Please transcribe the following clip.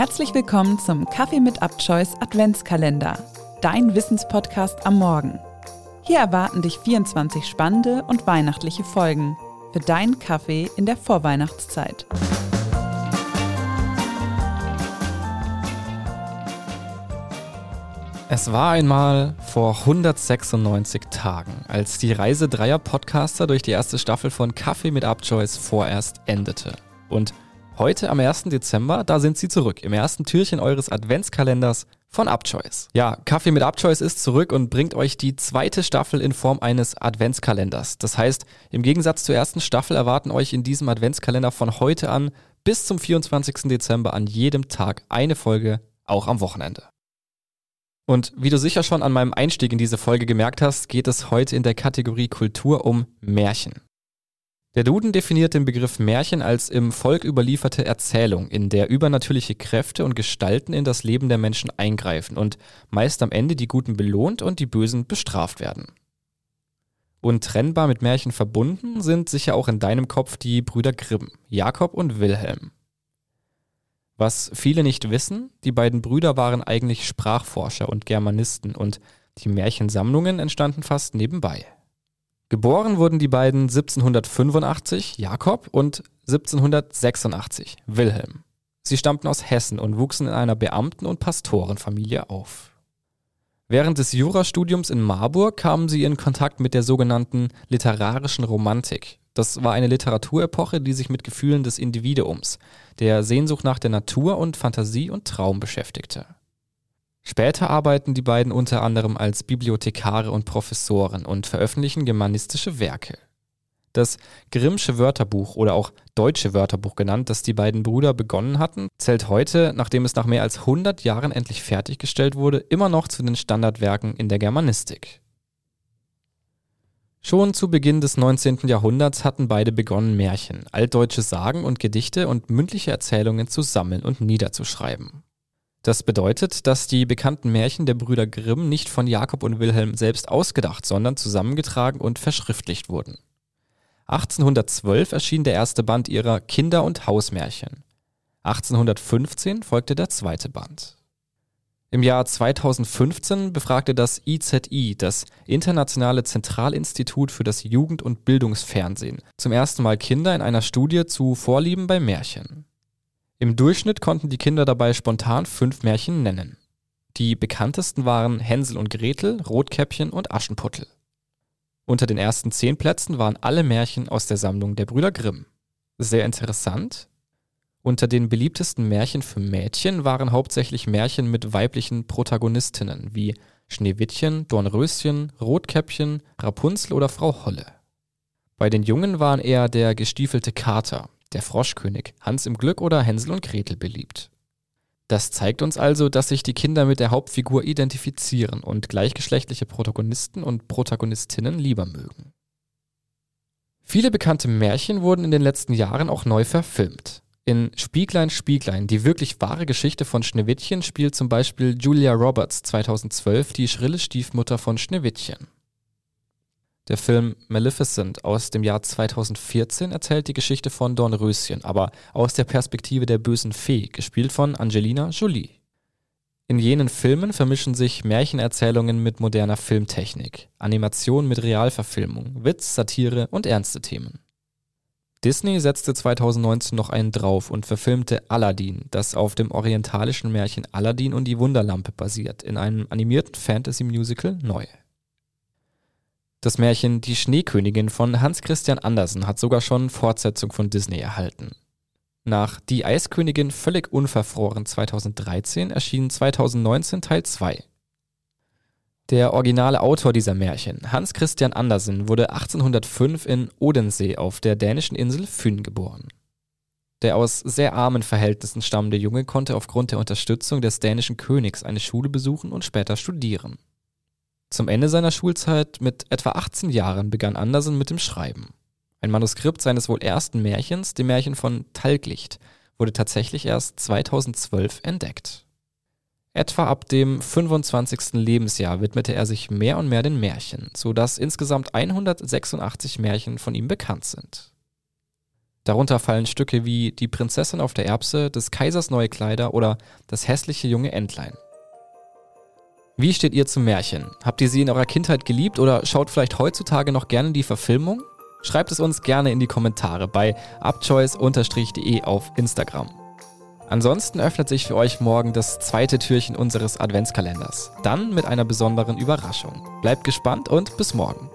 Herzlich willkommen zum Kaffee mit Upchoice Adventskalender, dein Wissenspodcast am Morgen. Hier erwarten dich 24 spannende und weihnachtliche Folgen für deinen Kaffee in der Vorweihnachtszeit. Es war einmal vor 196 Tagen, als die Reise dreier Podcaster durch die erste Staffel von Kaffee mit Upchoice vorerst endete. Und Heute am 1. Dezember, da sind sie zurück, im ersten Türchen eures Adventskalenders von Upchoice. Ja, Kaffee mit Upchoice ist zurück und bringt euch die zweite Staffel in Form eines Adventskalenders. Das heißt, im Gegensatz zur ersten Staffel erwarten euch in diesem Adventskalender von heute an bis zum 24. Dezember an jedem Tag eine Folge, auch am Wochenende. Und wie du sicher schon an meinem Einstieg in diese Folge gemerkt hast, geht es heute in der Kategorie Kultur um Märchen. Der Duden definiert den Begriff Märchen als im Volk überlieferte Erzählung, in der übernatürliche Kräfte und Gestalten in das Leben der Menschen eingreifen und meist am Ende die Guten belohnt und die Bösen bestraft werden. Untrennbar mit Märchen verbunden sind sicher auch in deinem Kopf die Brüder Grimm, Jakob und Wilhelm. Was viele nicht wissen, die beiden Brüder waren eigentlich Sprachforscher und Germanisten und die Märchensammlungen entstanden fast nebenbei. Geboren wurden die beiden 1785, Jakob, und 1786, Wilhelm. Sie stammten aus Hessen und wuchsen in einer Beamten- und Pastorenfamilie auf. Während des Jurastudiums in Marburg kamen sie in Kontakt mit der sogenannten literarischen Romantik. Das war eine Literaturepoche, die sich mit Gefühlen des Individuums, der Sehnsucht nach der Natur und Fantasie und Traum beschäftigte. Später arbeiten die beiden unter anderem als Bibliothekare und Professoren und veröffentlichen germanistische Werke. Das Grimmsche Wörterbuch oder auch Deutsche Wörterbuch genannt, das die beiden Brüder begonnen hatten, zählt heute, nachdem es nach mehr als 100 Jahren endlich fertiggestellt wurde, immer noch zu den Standardwerken in der Germanistik. Schon zu Beginn des 19. Jahrhunderts hatten beide begonnen, Märchen, altdeutsche Sagen und Gedichte und mündliche Erzählungen zu sammeln und niederzuschreiben. Das bedeutet, dass die bekannten Märchen der Brüder Grimm nicht von Jakob und Wilhelm selbst ausgedacht, sondern zusammengetragen und verschriftlicht wurden. 1812 erschien der erste Band ihrer Kinder- und Hausmärchen. 1815 folgte der zweite Band. Im Jahr 2015 befragte das IZI, das Internationale Zentralinstitut für das Jugend- und Bildungsfernsehen, zum ersten Mal Kinder in einer Studie zu Vorlieben bei Märchen. Im Durchschnitt konnten die Kinder dabei spontan fünf Märchen nennen. Die bekanntesten waren Hänsel und Gretel, Rotkäppchen und Aschenputtel. Unter den ersten zehn Plätzen waren alle Märchen aus der Sammlung der Brüder Grimm. Sehr interessant. Unter den beliebtesten Märchen für Mädchen waren hauptsächlich Märchen mit weiblichen Protagonistinnen wie Schneewittchen, Dornröschen, Rotkäppchen, Rapunzel oder Frau Holle. Bei den Jungen waren eher der gestiefelte Kater, der Froschkönig, Hans im Glück oder Hänsel und Gretel beliebt. Das zeigt uns also, dass sich die Kinder mit der Hauptfigur identifizieren und gleichgeschlechtliche Protagonisten und Protagonistinnen lieber mögen. Viele bekannte Märchen wurden in den letzten Jahren auch neu verfilmt. In Spieglein, Spieglein, die wirklich wahre Geschichte von Schneewittchen, spielt zum Beispiel Julia Roberts 2012 die schrille Stiefmutter von Schneewittchen. Der Film Maleficent aus dem Jahr 2014 erzählt die Geschichte von Dornröschen, aber aus der Perspektive der bösen Fee, gespielt von Angelina Jolie. In jenen Filmen vermischen sich Märchenerzählungen mit moderner Filmtechnik, Animation mit Realverfilmung, Witz, Satire und ernste Themen. Disney setzte 2019 noch einen drauf und verfilmte Aladdin, das auf dem orientalischen Märchen Aladdin und die Wunderlampe basiert, in einem animierten Fantasy-Musical neu. Das Märchen Die Schneekönigin von Hans Christian Andersen hat sogar schon Fortsetzung von Disney erhalten. Nach Die Eiskönigin völlig unverfroren 2013 erschien 2019 Teil 2. Der originale Autor dieser Märchen, Hans Christian Andersen, wurde 1805 in Odensee auf der dänischen Insel Fyn geboren. Der aus sehr armen Verhältnissen stammende Junge konnte aufgrund der Unterstützung des dänischen Königs eine Schule besuchen und später studieren. Zum Ende seiner Schulzeit mit etwa 18 Jahren begann Andersen mit dem Schreiben. Ein Manuskript seines wohl ersten Märchens, dem Märchen von Talglicht, wurde tatsächlich erst 2012 entdeckt. Etwa ab dem 25. Lebensjahr widmete er sich mehr und mehr den Märchen, so dass insgesamt 186 Märchen von ihm bekannt sind. Darunter fallen Stücke wie Die Prinzessin auf der Erbse, des Kaisers neue Kleider oder Das hässliche junge Entlein. Wie steht ihr zum Märchen? Habt ihr sie in eurer Kindheit geliebt oder schaut vielleicht heutzutage noch gerne die Verfilmung? Schreibt es uns gerne in die Kommentare bei upchoice-de auf Instagram. Ansonsten öffnet sich für euch morgen das zweite Türchen unseres Adventskalenders. Dann mit einer besonderen Überraschung. Bleibt gespannt und bis morgen.